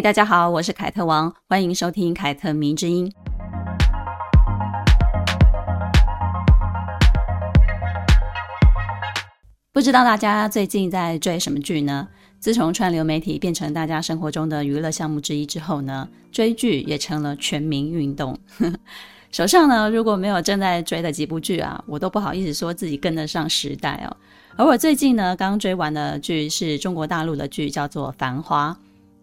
大家好，我是凯特王，欢迎收听凯特迷之音。不知道大家最近在追什么剧呢？自从串流媒体变成大家生活中的娱乐项目之一之后呢，追剧也成了全民运动。手上呢，如果没有正在追的几部剧啊，我都不好意思说自己跟得上时代哦。而我最近呢，刚追完的剧是中国大陆的剧，叫做《繁花》。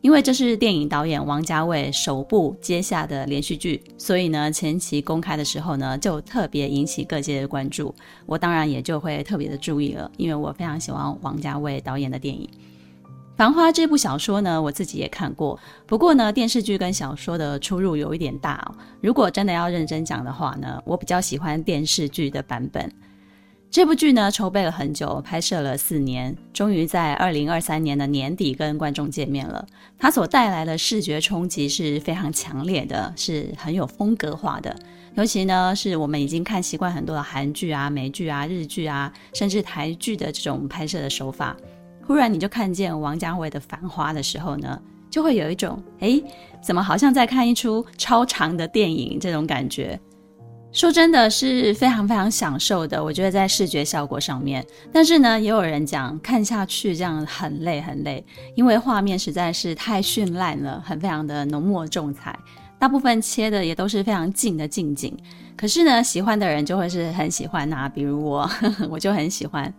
因为这是电影导演王家卫首部接下的连续剧，所以呢，前期公开的时候呢，就特别引起各界的关注。我当然也就会特别的注意了，因为我非常喜欢王家卫导演的电影。《繁花》这部小说呢，我自己也看过，不过呢，电视剧跟小说的出入有一点大哦。如果真的要认真讲的话呢，我比较喜欢电视剧的版本。这部剧呢，筹备了很久，拍摄了四年，终于在二零二三年的年底跟观众见面了。它所带来的视觉冲击是非常强烈的，是很有风格化的。尤其呢，是我们已经看习惯很多的韩剧啊、美剧啊、日剧啊，甚至台剧的这种拍摄的手法，忽然你就看见王家卫的《繁花》的时候呢，就会有一种，诶，怎么好像在看一出超长的电影这种感觉。说真的是非常非常享受的，我觉得在视觉效果上面，但是呢，也有人讲看下去这样很累很累，因为画面实在是太绚烂了，很非常的浓墨重彩，大部分切的也都是非常近的近景。可是呢，喜欢的人就会是很喜欢啊，比如我，我就很喜欢。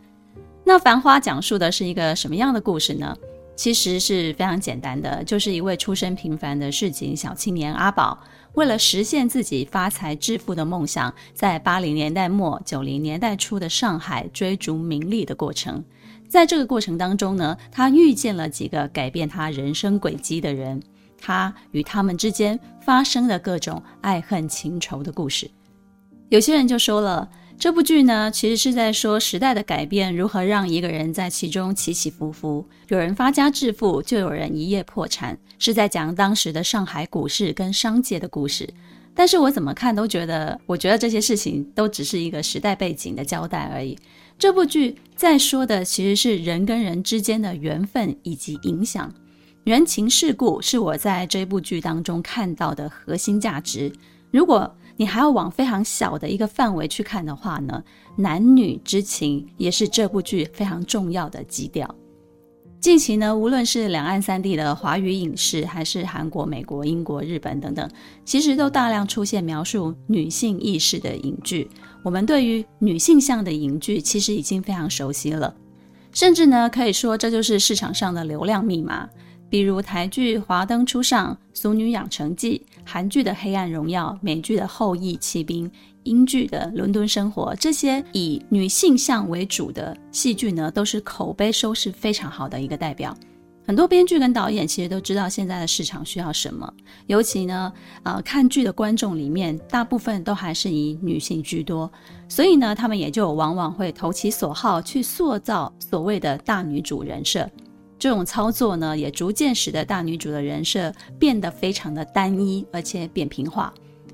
那《繁花》讲述的是一个什么样的故事呢？其实是非常简单的，就是一位出身平凡的市井小青年阿宝，为了实现自己发财致富的梦想，在八零年代末九零年代初的上海追逐名利的过程。在这个过程当中呢，他遇见了几个改变他人生轨迹的人，他与他们之间发生的各种爱恨情仇的故事。有些人就说了。这部剧呢，其实是在说时代的改变如何让一个人在其中起起伏伏。有人发家致富，就有人一夜破产，是在讲当时的上海股市跟商界的故事。但是我怎么看都觉得，我觉得这些事情都只是一个时代背景的交代而已。这部剧在说的其实是人跟人之间的缘分以及影响。人情世故是我在这部剧当中看到的核心价值。如果你还要往非常小的一个范围去看的话呢，男女之情也是这部剧非常重要的基调。近期呢，无论是两岸三地的华语影视，还是韩国、美国、英国、日本等等，其实都大量出现描述女性意识的影剧。我们对于女性向的影剧其实已经非常熟悉了，甚至呢，可以说这就是市场上的流量密码。比如台剧《华灯初上》《俗女养成记》，韩剧的《黑暗荣耀》，美剧的《后翼弃兵》，英剧的《伦敦生活》，这些以女性向为主的戏剧呢，都是口碑收视非常好的一个代表。很多编剧跟导演其实都知道现在的市场需要什么，尤其呢，呃，看剧的观众里面大部分都还是以女性居多，所以呢，他们也就往往会投其所好去塑造所谓的大女主人设。这种操作呢，也逐渐使得大女主的人设变得非常的单一，而且扁平化。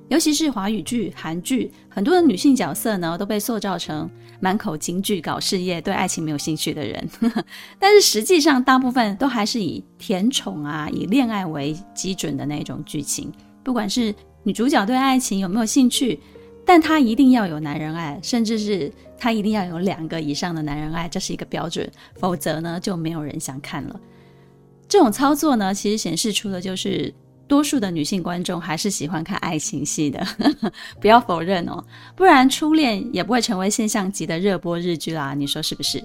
尤其是华语剧、韩剧，很多的女性角色呢，都被塑造成满口金句、搞事业、对爱情没有兴趣的人。但是实际上，大部分都还是以甜宠啊、以恋爱为基准的那种剧情。不管是女主角对爱情有没有兴趣，但她一定要有男人爱，甚至是。他一定要有两个以上的男人爱，这是一个标准，否则呢，就没有人想看了。这种操作呢，其实显示出的就是多数的女性观众还是喜欢看爱情戏的，不要否认哦，不然初恋也不会成为现象级的热播日剧啦，你说是不是？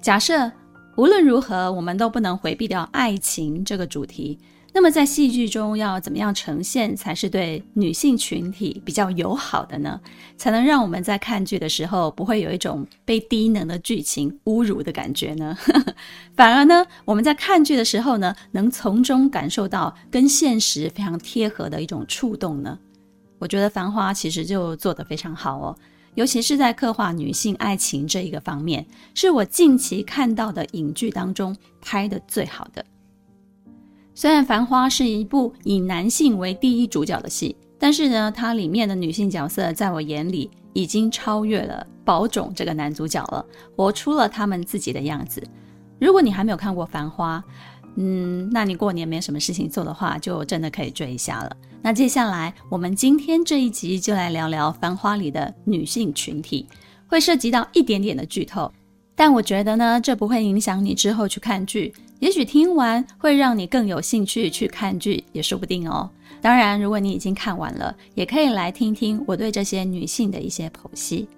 假设无论如何，我们都不能回避掉爱情这个主题。那么在戏剧中要怎么样呈现才是对女性群体比较友好的呢？才能让我们在看剧的时候不会有一种被低能的剧情侮辱的感觉呢？反而呢，我们在看剧的时候呢，能从中感受到跟现实非常贴合的一种触动呢？我觉得《繁花》其实就做得非常好哦。尤其是在刻画女性爱情这一个方面，是我近期看到的影剧当中拍得最好的。虽然《繁花》是一部以男性为第一主角的戏，但是呢，它里面的女性角色在我眼里已经超越了宝塚这个男主角了，活出了他们自己的样子。如果你还没有看过《繁花》，嗯，那你过年没什么事情做的话，就真的可以追一下了。那接下来我们今天这一集就来聊聊《繁花》里的女性群体，会涉及到一点点的剧透，但我觉得呢，这不会影响你之后去看剧。也许听完会让你更有兴趣去看剧，也说不定哦。当然，如果你已经看完了，也可以来听听我对这些女性的一些剖析。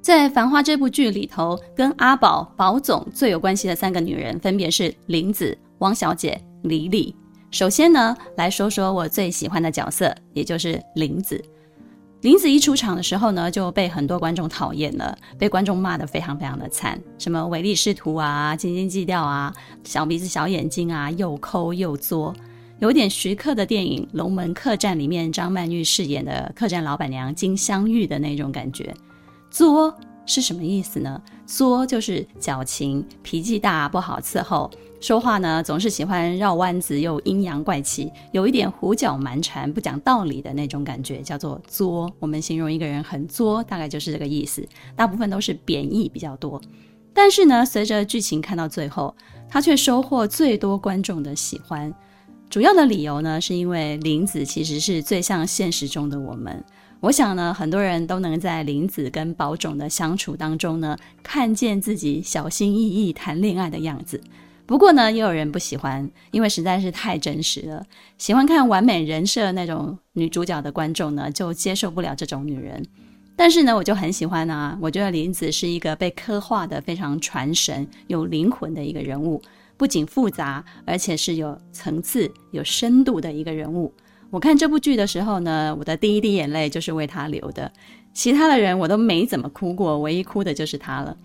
在《繁花》这部剧里头，跟阿宝、宝总最有关系的三个女人，分别是林子。汪小姐李李，首先呢，来说说我最喜欢的角色，也就是林子。林子一出场的时候呢，就被很多观众讨厌了，被观众骂得非常非常的惨，什么唯利是图啊、斤斤计较啊、小鼻子小眼睛啊、又抠又作，有点徐克的电影《龙门客栈》里面张曼玉饰演的客栈老板娘金镶玉的那种感觉。作是什么意思呢？作就是矫情、脾气大、不好伺候。说话呢，总是喜欢绕弯子，又阴阳怪气，有一点胡搅蛮缠、不讲道理的那种感觉，叫做作。我们形容一个人很作，大概就是这个意思。大部分都是贬义比较多。但是呢，随着剧情看到最后，他却收获最多观众的喜欢。主要的理由呢，是因为林子其实是最像现实中的我们。我想呢，很多人都能在林子跟宝塚的相处当中呢，看见自己小心翼翼谈恋爱的样子。不过呢，也有人不喜欢，因为实在是太真实了。喜欢看完美人设那种女主角的观众呢，就接受不了这种女人。但是呢，我就很喜欢啊。我觉得林子是一个被刻画的非常传神、有灵魂的一个人物，不仅复杂，而且是有层次、有深度的一个人物。我看这部剧的时候呢，我的第一滴眼泪就是为她流的。其他的人我都没怎么哭过，唯一哭的就是她了。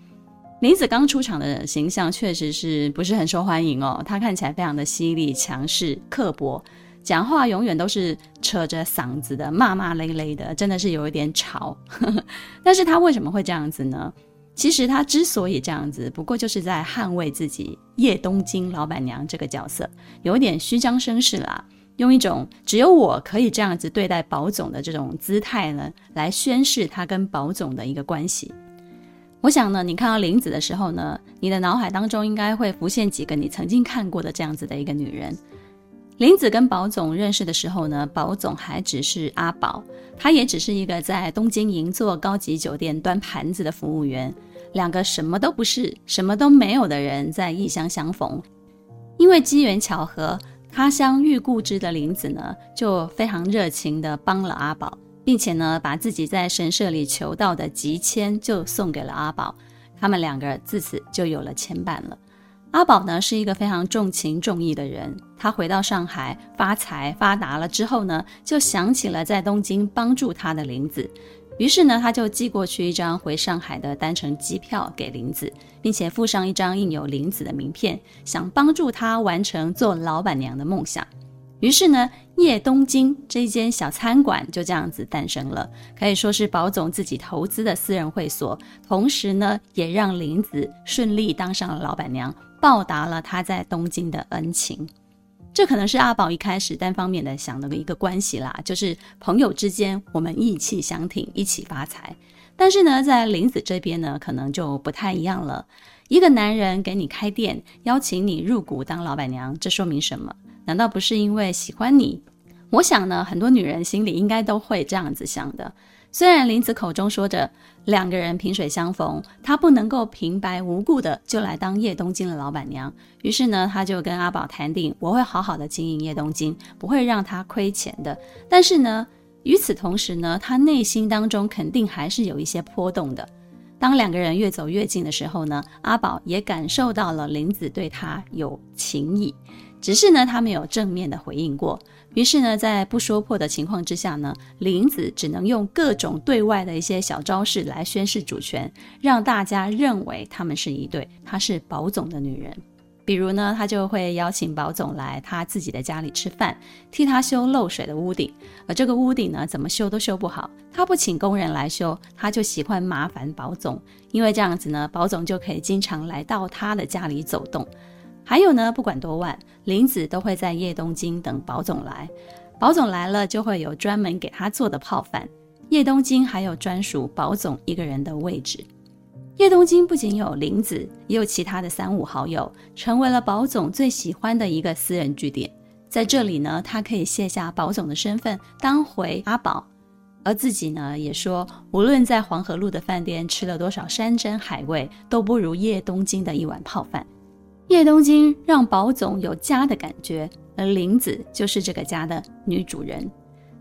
林子刚出场的形象确实是不是很受欢迎哦。她看起来非常的犀利、强势、刻薄，讲话永远都是扯着嗓子的，骂骂咧咧的，真的是有一点吵。但是她为什么会这样子呢？其实她之所以这样子，不过就是在捍卫自己叶东京老板娘这个角色，有一点虚张声势啦，用一种只有我可以这样子对待宝总的这种姿态呢，来宣示她跟宝总的一个关系。我想呢，你看到林子的时候呢，你的脑海当中应该会浮现几个你曾经看过的这样子的一个女人。林子跟宝总认识的时候呢，宝总还只是阿宝，他也只是一个在东京银座高级酒店端盘子的服务员。两个什么都不是、什么都没有的人在异乡相逢，因为机缘巧合，他乡遇故知的林子呢，就非常热情地帮了阿宝。并且呢，把自己在神社里求到的吉签就送给了阿宝，他们两个自此就有了牵绊了。阿宝呢是一个非常重情重义的人，他回到上海发财发达了之后呢，就想起了在东京帮助他的林子，于是呢，他就寄过去一张回上海的单程机票给林子，并且附上一张印有林子的名片，想帮助他完成做老板娘的梦想。于是呢，夜东京这间小餐馆就这样子诞生了，可以说是宝总自己投资的私人会所，同时呢，也让林子顺利当上了老板娘，报答了他在东京的恩情。这可能是阿宝一开始单方面的想的一个关系啦，就是朋友之间我们义气相挺，一起发财。但是呢，在林子这边呢，可能就不太一样了。一个男人给你开店，邀请你入股当老板娘，这说明什么？难道不是因为喜欢你？我想呢，很多女人心里应该都会这样子想的。虽然林子口中说着两个人萍水相逢，她不能够平白无故的就来当叶东京的老板娘。于是呢，她就跟阿宝谈定，我会好好的经营叶东京，不会让他亏钱的。但是呢，与此同时呢，她内心当中肯定还是有一些波动的。当两个人越走越近的时候呢，阿宝也感受到了林子对他有情谊。只是呢，他没有正面的回应过。于是呢，在不说破的情况之下呢，林子只能用各种对外的一些小招式来宣示主权，让大家认为他们是一对。她是宝总的女人。比如呢，他就会邀请宝总来他自己的家里吃饭，替他修漏水的屋顶。而这个屋顶呢，怎么修都修不好，他不请工人来修，他就喜欢麻烦宝总，因为这样子呢，宝总就可以经常来到他的家里走动。还有呢，不管多晚，林子都会在叶东京等宝总来。宝总来了，就会有专门给他做的泡饭。叶东京还有专属宝总一个人的位置。叶东京不仅有林子，也有其他的三五好友，成为了宝总最喜欢的一个私人据点。在这里呢，他可以卸下宝总的身份，当回阿宝，而自己呢，也说无论在黄河路的饭店吃了多少山珍海味，都不如叶东京的一碗泡饭。叶东京让宝总有家的感觉，而林子就是这个家的女主人。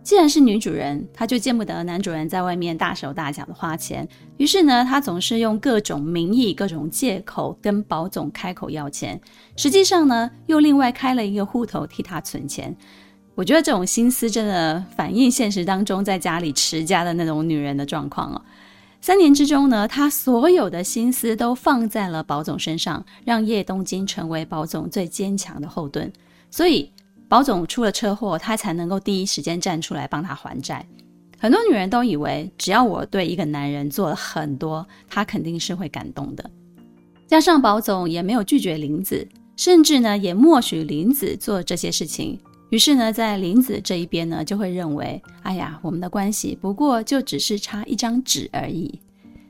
既然是女主人，她就见不得男主人在外面大手大脚的花钱。于是呢，她总是用各种名义、各种借口跟宝总开口要钱。实际上呢，又另外开了一个户头替他存钱。我觉得这种心思真的反映现实当中在家里持家的那种女人的状况了。三年之中呢，她所有的心思都放在了宝总身上，让叶东京成为宝总最坚强的后盾。所以。宝总出了车祸，他才能够第一时间站出来帮他还债。很多女人都以为，只要我对一个男人做了很多，他肯定是会感动的。加上宝总也没有拒绝林子，甚至呢也默许林子做这些事情。于是呢，在林子这一边呢，就会认为，哎呀，我们的关系不过就只是差一张纸而已。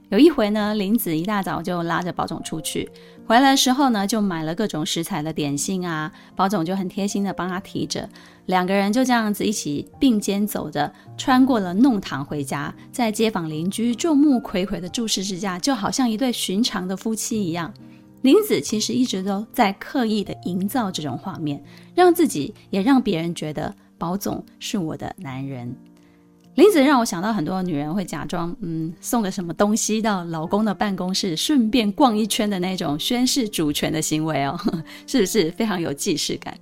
有一回呢，林子一大早就拉着宝总出去，回来的时候呢，就买了各种食材的点心啊，宝总就很贴心的帮他提着，两个人就这样子一起并肩走着，穿过了弄堂回家，在街坊邻居众目睽睽的注视之下，就好像一对寻常的夫妻一样。林子其实一直都在刻意的营造这种画面，让自己也让别人觉得宝总是我的男人。林子让我想到很多女人会假装，嗯，送个什么东西到老公的办公室，顺便逛一圈的那种宣示主权的行为哦，是不是非常有既视感？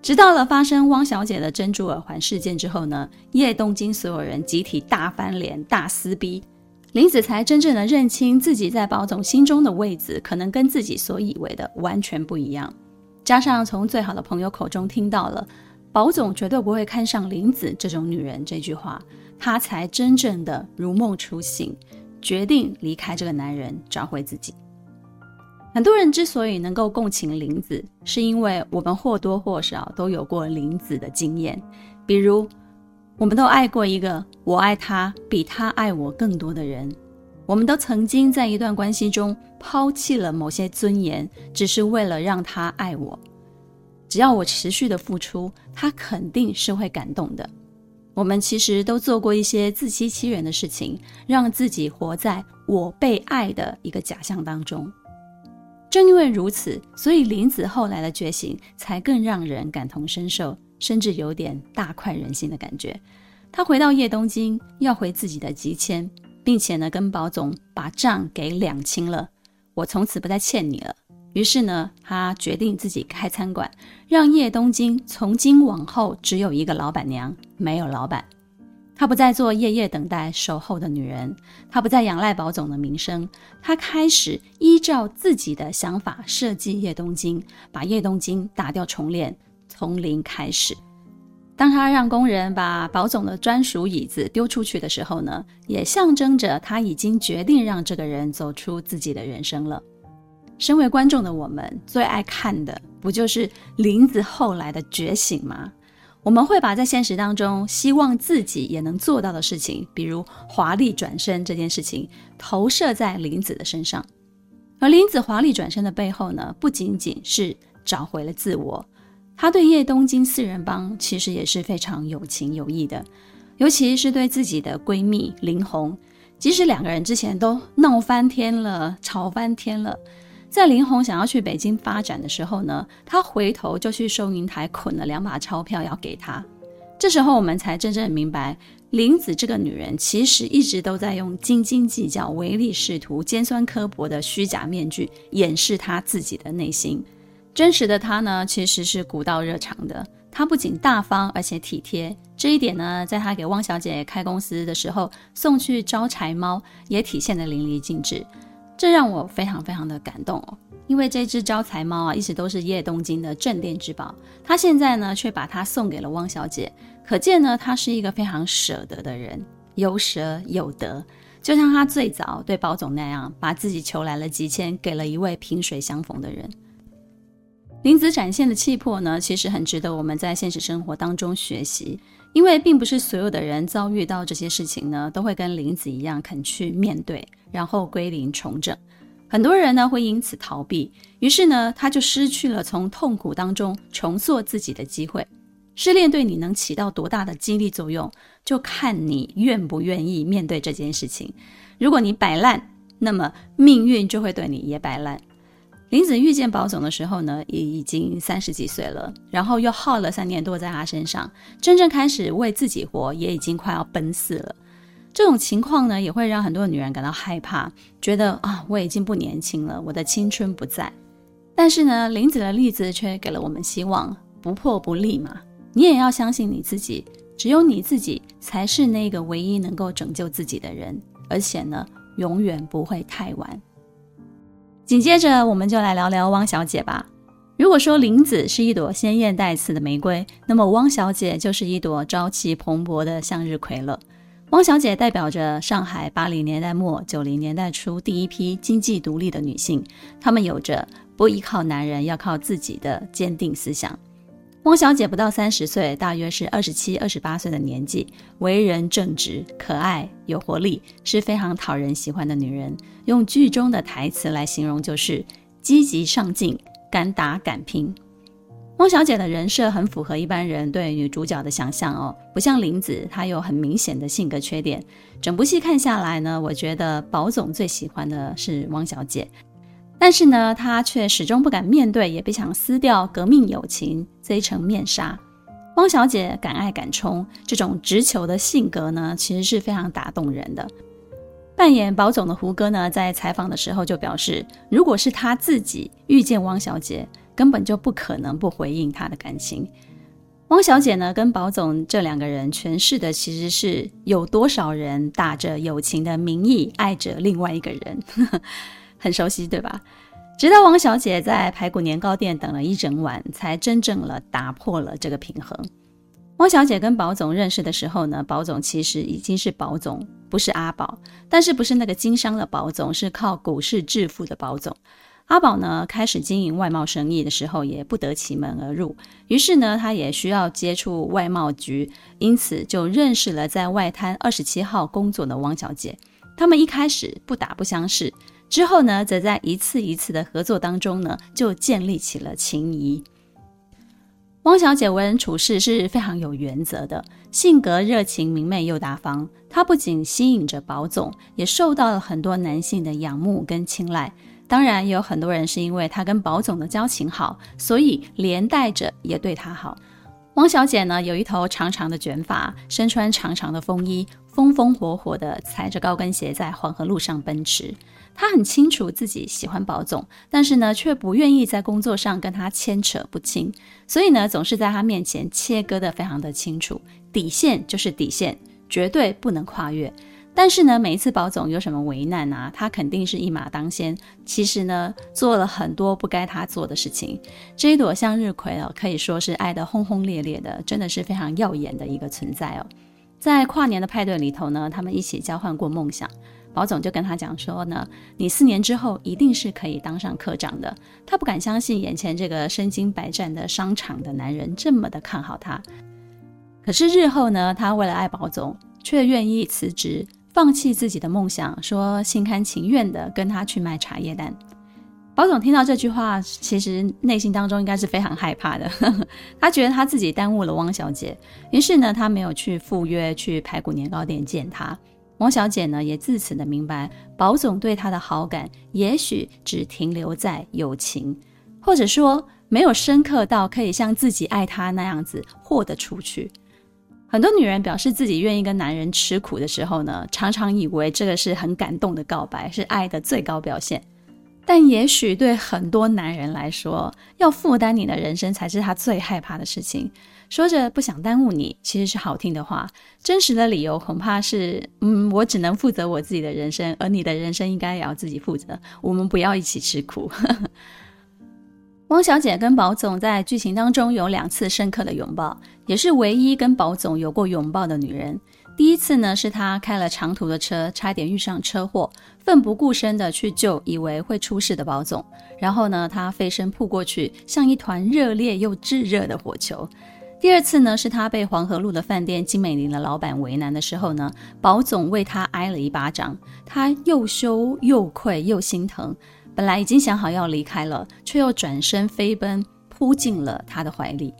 直到了发生汪小姐的珍珠耳环事件之后呢，叶东京所有人集体大翻脸、大撕逼，林子才真正的认清自己在宝总心中的位置，可能跟自己所以为的完全不一样。加上从最好的朋友口中听到了。宝总绝对不会看上林子这种女人，这句话，他才真正的如梦初醒，决定离开这个男人，找回自己。很多人之所以能够共情林子，是因为我们或多或少都有过林子的经验，比如，我们都爱过一个我爱他比他爱我更多的人，我们都曾经在一段关系中抛弃了某些尊严，只是为了让他爱我。只要我持续的付出，他肯定是会感动的。我们其实都做过一些自欺欺人的事情，让自己活在我被爱的一个假象当中。正因为如此，所以林子后来的觉醒才更让人感同身受，甚至有点大快人心的感觉。他回到叶东京，要回自己的集签，并且呢，跟宝总把账给两清了。我从此不再欠你了。于是呢，他决定自己开餐馆，让叶东京从今往后只有一个老板娘，没有老板。他不再做夜夜等待守候的女人，他不再仰赖宝总的名声，他开始依照自己的想法设计叶东京，把叶东京打掉重练，从零开始。当他让工人把宝总的专属椅子丢出去的时候呢，也象征着他已经决定让这个人走出自己的人生了。身为观众的我们，最爱看的不就是林子后来的觉醒吗？我们会把在现实当中希望自己也能做到的事情，比如华丽转身这件事情，投射在林子的身上。而林子华丽转身的背后呢，不仅仅是找回了自我，他对叶东京四人帮其实也是非常有情有义的，尤其是对自己的闺蜜林红，即使两个人之前都闹翻天了，吵翻天了。在林红想要去北京发展的时候呢，他回头就去收银台捆了两把钞票要给她。这时候我们才真正明白，林子这个女人其实一直都在用斤斤计较、唯利是图、尖酸刻薄的虚假面具掩饰她自己的内心。真实的她呢，其实是古道热肠的。她不仅大方，而且体贴。这一点呢，在她给汪小姐开公司的时候送去招财猫，也体现得淋漓尽致。这让我非常非常的感动哦。因为这只招财猫啊，一直都是叶东京的镇店之宝，他现在呢却把它送给了汪小姐，可见呢他是一个非常舍得的人，有舍有得，就像他最早对宝总那样，把自己求来了几千，给了一位萍水相逢的人。林子展现的气魄呢，其实很值得我们在现实生活当中学习，因为并不是所有的人遭遇到这些事情呢，都会跟林子一样肯去面对，然后归零重整。很多人呢会因此逃避，于是呢他就失去了从痛苦当中重塑自己的机会。失恋对你能起到多大的激励作用，就看你愿不愿意面对这件事情。如果你摆烂，那么命运就会对你也摆烂。林子遇见宝总的时候呢，也已经三十几岁了，然后又耗了三年多在他身上，真正开始为自己活，也已经快要奔四了。这种情况呢，也会让很多女人感到害怕，觉得啊，我已经不年轻了，我的青春不在。但是呢，林子的例子却给了我们希望，不破不立嘛。你也要相信你自己，只有你自己才是那个唯一能够拯救自己的人，而且呢，永远不会太晚。紧接着，我们就来聊聊汪小姐吧。如果说林子是一朵鲜艳带刺的玫瑰，那么汪小姐就是一朵朝气蓬勃的向日葵了。汪小姐代表着上海八零年代末九零年代初第一批经济独立的女性，她们有着不依靠男人，要靠自己的坚定思想。汪小姐不到三十岁，大约是二十七、二十八岁的年纪，为人正直、可爱、有活力，是非常讨人喜欢的女人。用剧中的台词来形容，就是积极上进、敢打敢拼。汪小姐的人设很符合一般人对女主角的想象哦，不像林子，她有很明显的性格缺点。整部戏看下来呢，我觉得宝总最喜欢的是汪小姐，但是呢，他却始终不敢面对，也不想撕掉革命友情这一层面纱。汪小姐敢爱敢冲，这种直球的性格呢，其实是非常打动人的。扮演宝总的胡歌呢，在采访的时候就表示，如果是他自己遇见汪小姐。根本就不可能不回应他的感情。汪小姐呢，跟宝总这两个人诠释的其实是有多少人打着友情的名义爱着另外一个人，很熟悉对吧？直到王小姐在排骨年糕店等了一整晚，才真正了打破了这个平衡。汪小姐跟宝总认识的时候呢，宝总其实已经是宝总，不是阿宝，但是不是那个经商的宝总，是靠股市致富的宝总。阿宝呢，开始经营外贸生意的时候，也不得其门而入。于是呢，他也需要接触外贸局，因此就认识了在外滩二十七号工作的汪小姐。他们一开始不打不相识，之后呢，则在一次一次的合作当中呢，就建立起了情谊。汪小姐为人处事是非常有原则的，性格热情明媚又大方。她不仅吸引着宝总，也受到了很多男性的仰慕跟青睐。当然，也有很多人是因为她跟宝总的交情好，所以连带着也对她好。汪小姐呢，有一头长长的卷发，身穿长长的风衣，风风火火的踩着高跟鞋在黄河路上奔驰。他很清楚自己喜欢宝总，但是呢，却不愿意在工作上跟他牵扯不清，所以呢，总是在他面前切割得非常的清楚，底线就是底线，绝对不能跨越。但是呢，每一次宝总有什么为难啊，他肯定是一马当先。其实呢，做了很多不该他做的事情。这一朵向日葵哦，可以说是爱得轰轰烈烈的，真的是非常耀眼的一个存在哦。在跨年的派对里头呢，他们一起交换过梦想。宝总就跟他讲说呢，你四年之后一定是可以当上科长的。他不敢相信眼前这个身经百战的商场的男人这么的看好他。可是日后呢，他为了爱宝总，却愿意辞职。放弃自己的梦想，说心甘情愿的跟他去卖茶叶蛋。宝总听到这句话，其实内心当中应该是非常害怕的。他觉得他自己耽误了汪小姐，于是呢，他没有去赴约去排骨年糕店见他。王小姐呢，也自此的明白，宝总对她的好感，也许只停留在友情，或者说没有深刻到可以像自己爱他那样子豁得出去。很多女人表示自己愿意跟男人吃苦的时候呢，常常以为这个是很感动的告白，是爱的最高表现。但也许对很多男人来说，要负担你的人生才是他最害怕的事情。说着不想耽误你，其实是好听的话。真实的理由恐怕是，嗯，我只能负责我自己的人生，而你的人生应该也要自己负责。我们不要一起吃苦。汪小姐跟宝总在剧情当中有两次深刻的拥抱，也是唯一跟宝总有过拥抱的女人。第一次呢，是她开了长途的车，差点遇上车祸，奋不顾身的去救以为会出事的宝总。然后呢，她飞身扑过去，像一团热烈又炙热的火球。第二次呢，是她被黄河路的饭店金美玲的老板为难的时候呢，宝总为她挨了一巴掌，她又羞又愧又心疼。本来已经想好要离开了，却又转身飞奔扑进了他的怀里。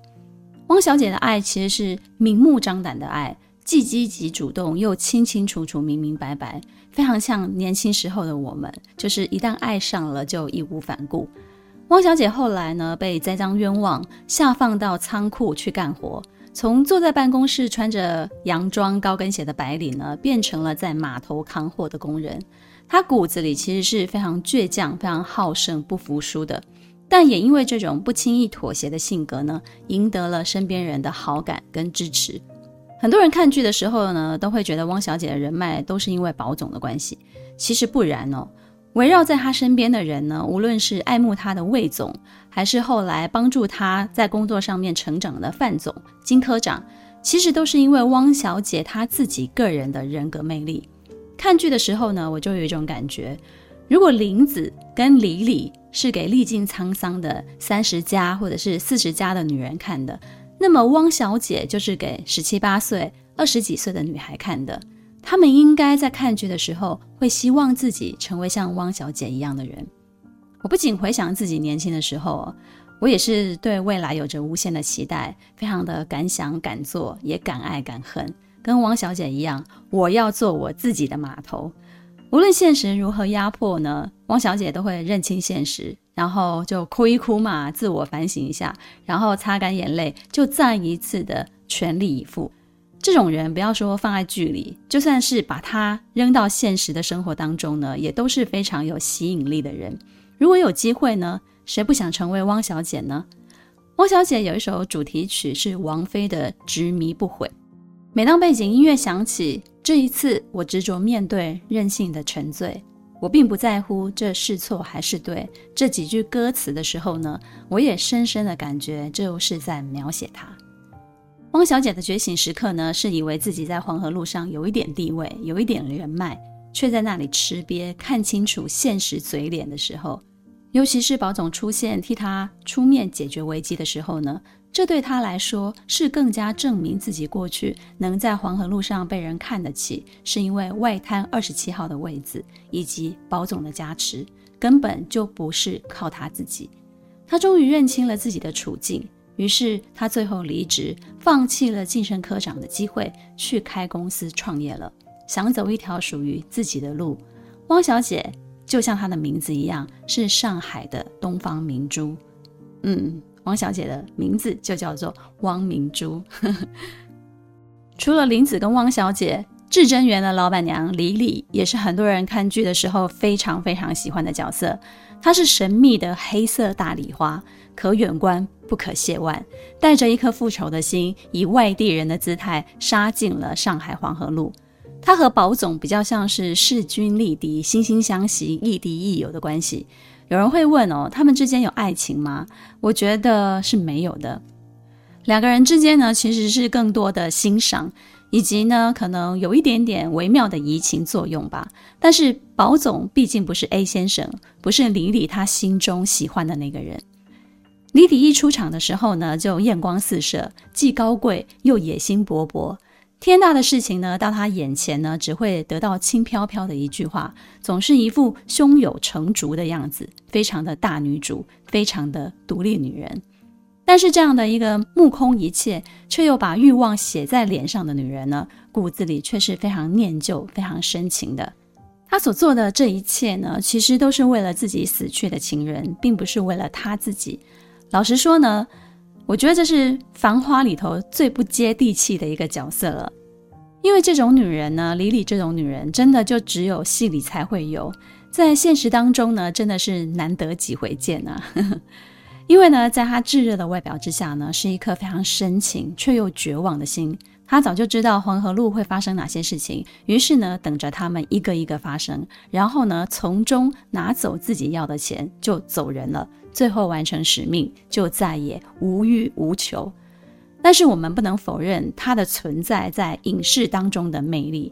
汪小姐的爱其实是明目张胆的爱。既积极主动又清清楚楚、明明白白，非常像年轻时候的我们，就是一旦爱上了就义无反顾。汪小姐后来呢，被栽赃冤枉，下放到仓库去干活，从坐在办公室穿着洋装、高跟鞋的白领呢，变成了在码头扛货的工人。她骨子里其实是非常倔强、非常好胜、不服输的，但也因为这种不轻易妥协的性格呢，赢得了身边人的好感跟支持。很多人看剧的时候呢，都会觉得汪小姐的人脉都是因为宝总的关系，其实不然哦。围绕在她身边的人呢，无论是爱慕她的魏总，还是后来帮助她在工作上面成长的范总、金科长，其实都是因为汪小姐她自己个人的人格魅力。看剧的时候呢，我就有一种感觉，如果林子跟李李是给历尽沧桑的三十加或者是四十加的女人看的。那么汪小姐就是给十七八岁、二十几岁的女孩看的。他们应该在看剧的时候，会希望自己成为像汪小姐一样的人。我不仅回想自己年轻的时候，我也是对未来有着无限的期待，非常的敢想敢做，也敢爱敢恨。跟汪小姐一样，我要做我自己的码头。无论现实如何压迫呢，汪小姐都会认清现实。然后就哭一哭嘛，自我反省一下，然后擦干眼泪，就再一次的全力以赴。这种人，不要说放在剧里，就算是把他扔到现实的生活当中呢，也都是非常有吸引力的人。如果有机会呢，谁不想成为汪小姐呢？汪小姐有一首主题曲是王菲的《执迷不悔》，每当背景音乐响起，这一次我执着面对任性的沉醉。我并不在乎这是错还是对这几句歌词的时候呢，我也深深的感觉这就是在描写她。汪小姐的觉醒时刻呢，是以为自己在黄河路上有一点地位，有一点人脉，却在那里吃瘪，看清楚现实嘴脸的时候，尤其是宝总出现替她出面解决危机的时候呢。这对他来说是更加证明自己过去能在黄河路上被人看得起，是因为外滩二十七号的位置以及宝总的加持，根本就不是靠他自己。他终于认清了自己的处境，于是他最后离职，放弃了晋升科长的机会，去开公司创业了，想走一条属于自己的路。汪小姐就像她的名字一样，是上海的东方明珠。嗯。汪小姐的名字就叫做汪明珠。除了林子跟汪小姐，至臻园的老板娘李李也是很多人看剧的时候非常非常喜欢的角色。她是神秘的黑色大礼花，可远观不可亵玩，带着一颗复仇的心，以外地人的姿态杀进了上海黄河路。他和宝总比较像是势均力敌、惺惺相惜、亦敌亦友的关系。有人会问哦，他们之间有爱情吗？我觉得是没有的。两个人之间呢，其实是更多的欣赏，以及呢，可能有一点点微妙的移情作用吧。但是宝总毕竟不是 A 先生，不是李李他心中喜欢的那个人。李李一出场的时候呢，就艳光四射，既高贵又野心勃勃。天大的事情呢，到他眼前呢，只会得到轻飘飘的一句话，总是一副胸有成竹的样子，非常的大女主，非常的独立女人。但是这样的一个目空一切，却又把欲望写在脸上的女人呢，骨子里却是非常念旧、非常深情的。她所做的这一切呢，其实都是为了自己死去的情人，并不是为了她自己。老实说呢。我觉得这是《繁花》里头最不接地气的一个角色了，因为这种女人呢，李李这种女人，真的就只有戏里才会有。在现实当中呢，真的是难得几回见啊。因为呢，在她炙热的外表之下呢，是一颗非常深情却又绝望的心。他早就知道黄河路会发生哪些事情，于是呢，等着他们一个一个发生，然后呢，从中拿走自己要的钱，就走人了。最后完成使命，就再也无欲无求。但是我们不能否认他的存在在影视当中的魅力，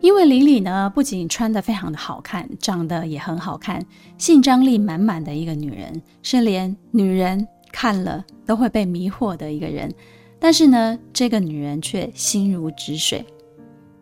因为李李呢，不仅穿得非常的好看，长得也很好看，性张力满满的一个女人，是连女人看了都会被迷惑的一个人。但是呢，这个女人却心如止水，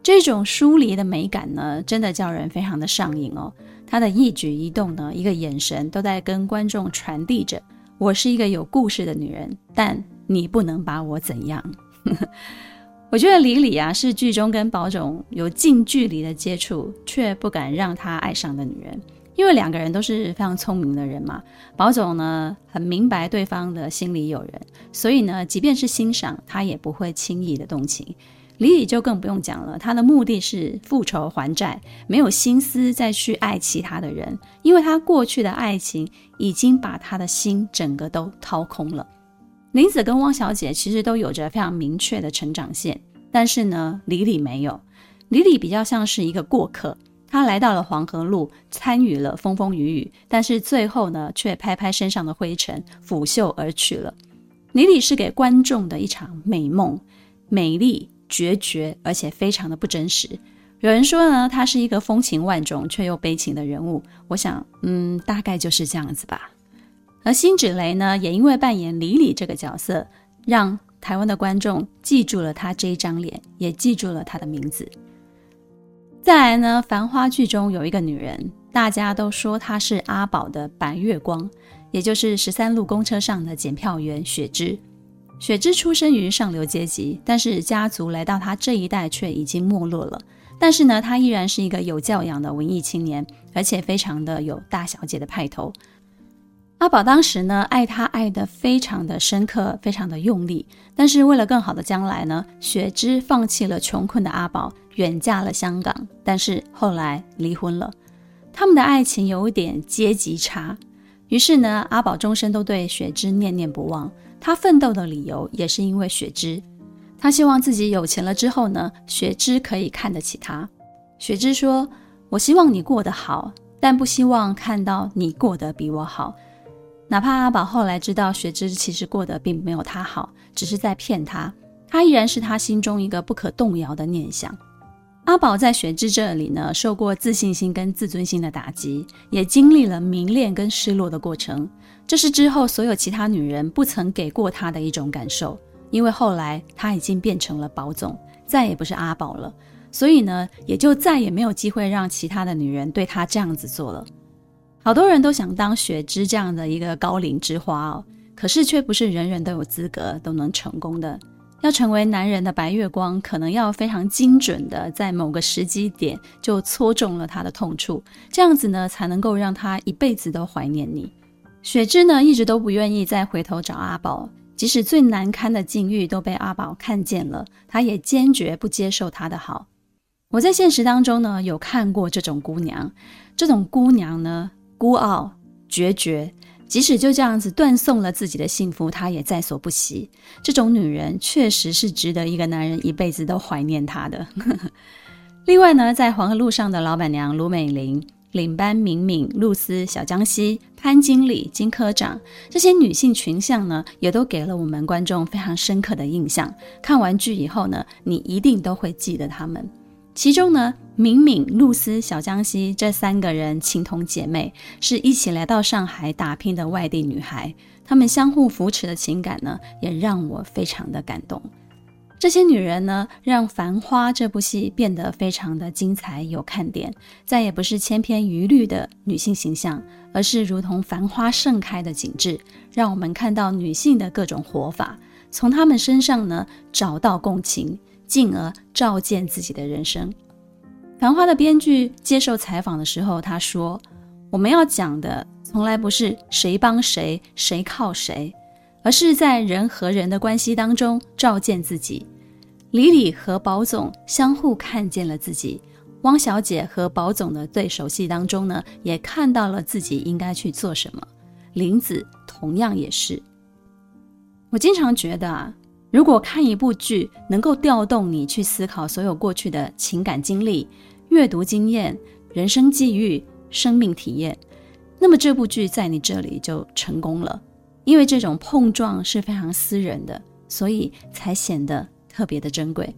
这种疏离的美感呢，真的叫人非常的上瘾哦。她的一举一动呢，一个眼神都在跟观众传递着：我是一个有故事的女人，但你不能把我怎样。我觉得李李啊，是剧中跟宝总有近距离的接触，却不敢让他爱上的女人。因为两个人都是非常聪明的人嘛，宝总呢很明白对方的心里有人，所以呢，即便是欣赏，他也不会轻易的动情。李李就更不用讲了，他的目的是复仇还债，没有心思再去爱其他的人，因为他过去的爱情已经把他的心整个都掏空了。林子跟汪小姐其实都有着非常明确的成长线，但是呢，李李没有，李李比较像是一个过客。他来到了黄河路，参与了风风雨雨，但是最后呢，却拍拍身上的灰尘，拂袖而去了。李李是给观众的一场美梦，美丽决绝，而且非常的不真实。有人说呢，他是一个风情万种却又悲情的人物。我想，嗯，大概就是这样子吧。而辛芷蕾呢，也因为扮演李李这个角色，让台湾的观众记住了他这一张脸，也记住了他的名字。再来呢，《繁花》剧中有一个女人，大家都说她是阿宝的白月光，也就是十三路公车上的检票员雪芝。雪芝出生于上流阶级，但是家族来到她这一代却已经没落了。但是呢，她依然是一个有教养的文艺青年，而且非常的有大小姐的派头。阿宝当时呢，爱她爱得非常的深刻，非常的用力。但是为了更好的将来呢，雪芝放弃了穷困的阿宝，远嫁了香港。但是后来离婚了，他们的爱情有一点阶级差。于是呢，阿宝终身都对雪芝念念不忘。他奋斗的理由也是因为雪芝，他希望自己有钱了之后呢，雪芝可以看得起他。雪芝说：“我希望你过得好，但不希望看到你过得比我好。”哪怕阿宝后来知道雪芝其实过得并没有他好，只是在骗他，他依然是他心中一个不可动摇的念想。阿宝在雪芝这里呢，受过自信心跟自尊心的打击，也经历了迷恋跟失落的过程。这是之后所有其他女人不曾给过他的一种感受，因为后来他已经变成了宝总，再也不是阿宝了，所以呢，也就再也没有机会让其他的女人对他这样子做了。好多人都想当雪芝这样的一个高龄之花哦，可是却不是人人都有资格都能成功的。要成为男人的白月光，可能要非常精准的在某个时机点就戳中了他的痛处，这样子呢才能够让他一辈子都怀念你。雪芝呢一直都不愿意再回头找阿宝，即使最难堪的境遇都被阿宝看见了，他也坚决不接受他的好。我在现实当中呢有看过这种姑娘，这种姑娘呢。孤傲、决绝，即使就这样子断送了自己的幸福，她也在所不惜。这种女人确实是值得一个男人一辈子都怀念她的。另外呢，在黄河路上的老板娘卢美玲、领班敏敏、露丝、小江西、潘经理、金科长这些女性群像呢，也都给了我们观众非常深刻的印象。看完剧以后呢，你一定都会记得她们。其中呢，敏敏、露丝、小江西这三个人情同姐妹，是一起来到上海打拼的外地女孩。她们相互扶持的情感呢，也让我非常的感动。这些女人呢，让《繁花》这部戏变得非常的精彩有看点。再也不是千篇一律的女性形象，而是如同繁花盛开的景致，让我们看到女性的各种活法，从她们身上呢，找到共情。进而照见自己的人生。《繁花》的编剧接受采访的时候，他说：“我们要讲的从来不是谁帮谁、谁靠谁，而是在人和人的关系当中照见自己。李李和宝总相互看见了自己，汪小姐和宝总的对手戏当中呢，也看到了自己应该去做什么。林子同样也是。我经常觉得啊，如果看一部剧能够调动你去思考所有过去的情感经历、阅读经验、人生际遇、生命体验，那么这部剧在你这里就成功了。因为这种碰撞是非常私人的，所以才显得特别的珍贵。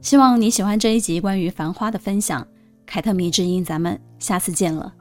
希望你喜欢这一集关于《繁花》的分享，凯特迷之音，咱们下次见了。